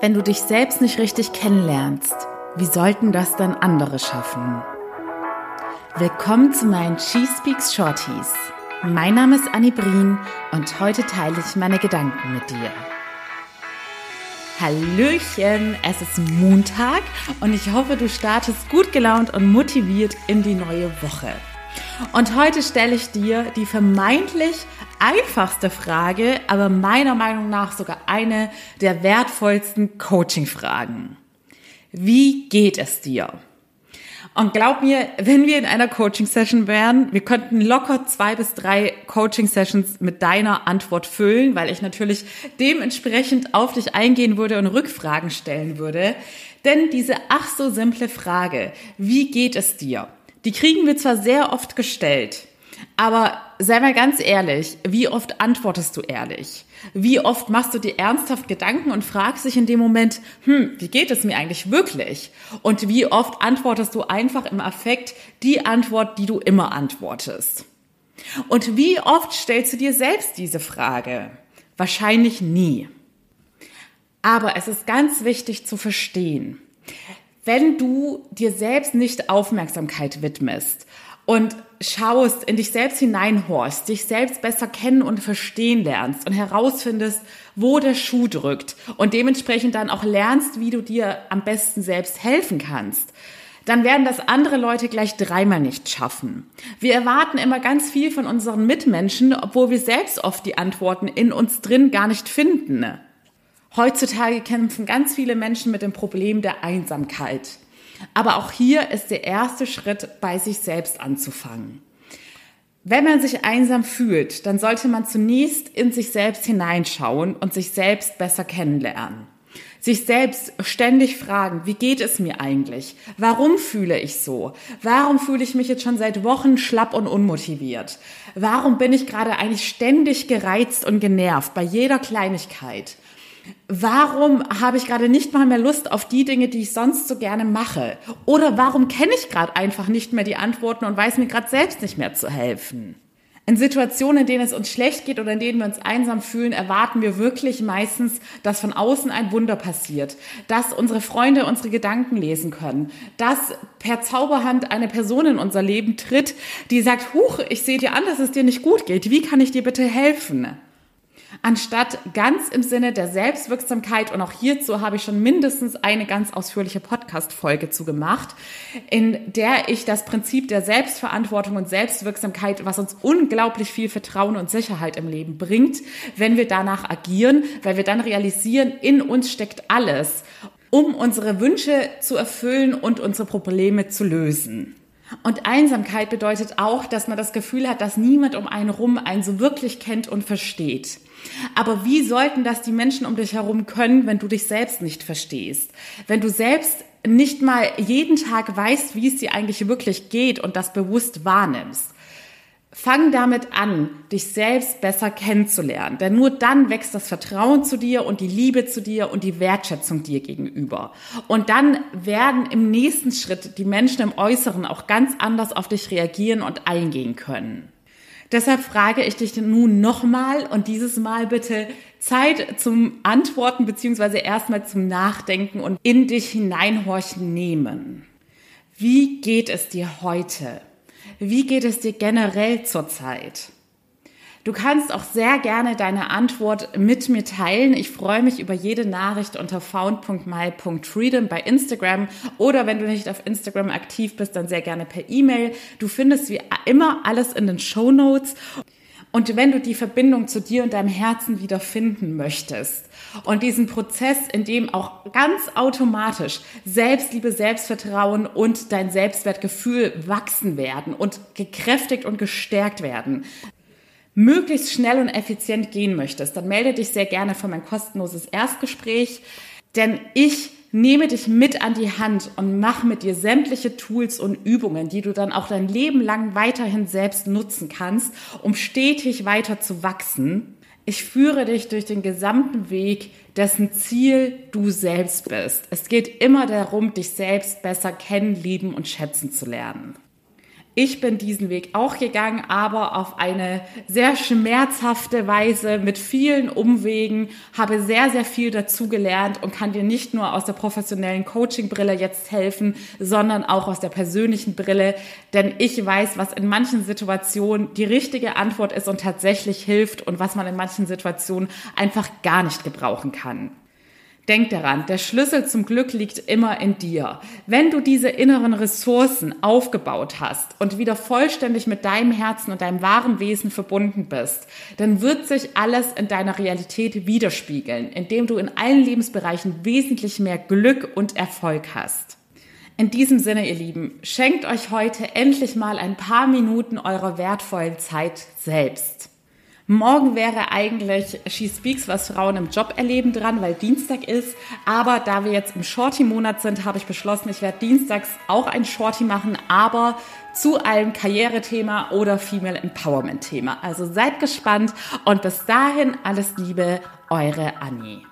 Wenn du dich selbst nicht richtig kennenlernst, wie sollten das dann andere schaffen? Willkommen zu meinen She Speaks Shorties. Mein Name ist Annie Brien und heute teile ich meine Gedanken mit dir. Hallöchen, es ist Montag und ich hoffe, du startest gut gelaunt und motiviert in die neue Woche. Und heute stelle ich dir die vermeintlich einfachste Frage, aber meiner Meinung nach sogar eine der wertvollsten Coaching-Fragen. Wie geht es dir? Und glaub mir, wenn wir in einer Coaching-Session wären, wir könnten locker zwei bis drei Coaching-Sessions mit deiner Antwort füllen, weil ich natürlich dementsprechend auf dich eingehen würde und Rückfragen stellen würde. Denn diese ach so simple Frage, wie geht es dir? Die kriegen wir zwar sehr oft gestellt, aber sei mal ganz ehrlich, wie oft antwortest du ehrlich? Wie oft machst du dir ernsthaft Gedanken und fragst dich in dem Moment, hm, wie geht es mir eigentlich wirklich? Und wie oft antwortest du einfach im Affekt die Antwort, die du immer antwortest? Und wie oft stellst du dir selbst diese Frage? Wahrscheinlich nie. Aber es ist ganz wichtig zu verstehen, wenn du dir selbst nicht Aufmerksamkeit widmest und schaust, in dich selbst hineinhorchst, dich selbst besser kennen und verstehen lernst und herausfindest, wo der Schuh drückt und dementsprechend dann auch lernst, wie du dir am besten selbst helfen kannst, dann werden das andere Leute gleich dreimal nicht schaffen. Wir erwarten immer ganz viel von unseren Mitmenschen, obwohl wir selbst oft die Antworten in uns drin gar nicht finden. Heutzutage kämpfen ganz viele Menschen mit dem Problem der Einsamkeit. Aber auch hier ist der erste Schritt, bei sich selbst anzufangen. Wenn man sich einsam fühlt, dann sollte man zunächst in sich selbst hineinschauen und sich selbst besser kennenlernen. Sich selbst ständig fragen, wie geht es mir eigentlich? Warum fühle ich so? Warum fühle ich mich jetzt schon seit Wochen schlapp und unmotiviert? Warum bin ich gerade eigentlich ständig gereizt und genervt bei jeder Kleinigkeit? Warum habe ich gerade nicht mal mehr Lust auf die Dinge, die ich sonst so gerne mache? Oder warum kenne ich gerade einfach nicht mehr die Antworten und weiß mir gerade selbst nicht mehr zu helfen? In Situationen, in denen es uns schlecht geht oder in denen wir uns einsam fühlen, erwarten wir wirklich meistens, dass von außen ein Wunder passiert, dass unsere Freunde unsere Gedanken lesen können, dass per Zauberhand eine Person in unser Leben tritt, die sagt, huch, ich sehe dir an, dass es dir nicht gut geht, wie kann ich dir bitte helfen? Anstatt ganz im Sinne der Selbstwirksamkeit, und auch hierzu habe ich schon mindestens eine ganz ausführliche Podcast-Folge zu gemacht, in der ich das Prinzip der Selbstverantwortung und Selbstwirksamkeit, was uns unglaublich viel Vertrauen und Sicherheit im Leben bringt, wenn wir danach agieren, weil wir dann realisieren, in uns steckt alles, um unsere Wünsche zu erfüllen und unsere Probleme zu lösen. Und Einsamkeit bedeutet auch, dass man das Gefühl hat, dass niemand um einen rum einen so wirklich kennt und versteht. Aber wie sollten das die Menschen um dich herum können, wenn du dich selbst nicht verstehst? Wenn du selbst nicht mal jeden Tag weißt, wie es dir eigentlich wirklich geht und das bewusst wahrnimmst? Fang damit an, dich selbst besser kennenzulernen, denn nur dann wächst das Vertrauen zu dir und die Liebe zu dir und die Wertschätzung dir gegenüber. Und dann werden im nächsten Schritt die Menschen im Äußeren auch ganz anders auf dich reagieren und eingehen können. Deshalb frage ich dich nun nochmal und dieses Mal bitte Zeit zum Antworten beziehungsweise erstmal zum Nachdenken und in dich hineinhorchen nehmen. Wie geht es dir heute? Wie geht es dir generell zurzeit? Du kannst auch sehr gerne deine Antwort mit mir teilen. Ich freue mich über jede Nachricht unter found.my.freedom bei Instagram oder wenn du nicht auf Instagram aktiv bist, dann sehr gerne per E-Mail. Du findest wie immer alles in den Show Notes. Und wenn du die Verbindung zu dir und deinem Herzen wieder finden möchtest und diesen Prozess, in dem auch ganz automatisch Selbstliebe, Selbstvertrauen und dein Selbstwertgefühl wachsen werden und gekräftigt und gestärkt werden, möglichst schnell und effizient gehen möchtest, dann melde dich sehr gerne für mein kostenloses Erstgespräch, denn ich nehme dich mit an die Hand und mache mit dir sämtliche Tools und Übungen, die du dann auch dein Leben lang weiterhin selbst nutzen kannst, um stetig weiter zu wachsen. Ich führe dich durch den gesamten Weg, dessen Ziel du selbst bist. Es geht immer darum, dich selbst besser kennen, lieben und schätzen zu lernen. Ich bin diesen Weg auch gegangen, aber auf eine sehr schmerzhafte Weise mit vielen Umwegen, habe sehr, sehr viel dazu gelernt und kann dir nicht nur aus der professionellen Coaching-Brille jetzt helfen, sondern auch aus der persönlichen Brille. Denn ich weiß, was in manchen Situationen die richtige Antwort ist und tatsächlich hilft und was man in manchen Situationen einfach gar nicht gebrauchen kann. Denk daran, der Schlüssel zum Glück liegt immer in dir. Wenn du diese inneren Ressourcen aufgebaut hast und wieder vollständig mit deinem Herzen und deinem wahren Wesen verbunden bist, dann wird sich alles in deiner Realität widerspiegeln, indem du in allen Lebensbereichen wesentlich mehr Glück und Erfolg hast. In diesem Sinne, ihr Lieben, schenkt euch heute endlich mal ein paar Minuten eurer wertvollen Zeit selbst. Morgen wäre eigentlich She Speaks, was Frauen im Job erleben dran, weil Dienstag ist. Aber da wir jetzt im Shorty-Monat sind, habe ich beschlossen, ich werde dienstags auch ein Shorty machen, aber zu einem Karrierethema oder Female Empowerment Thema. Also seid gespannt und bis dahin alles Liebe, eure Annie.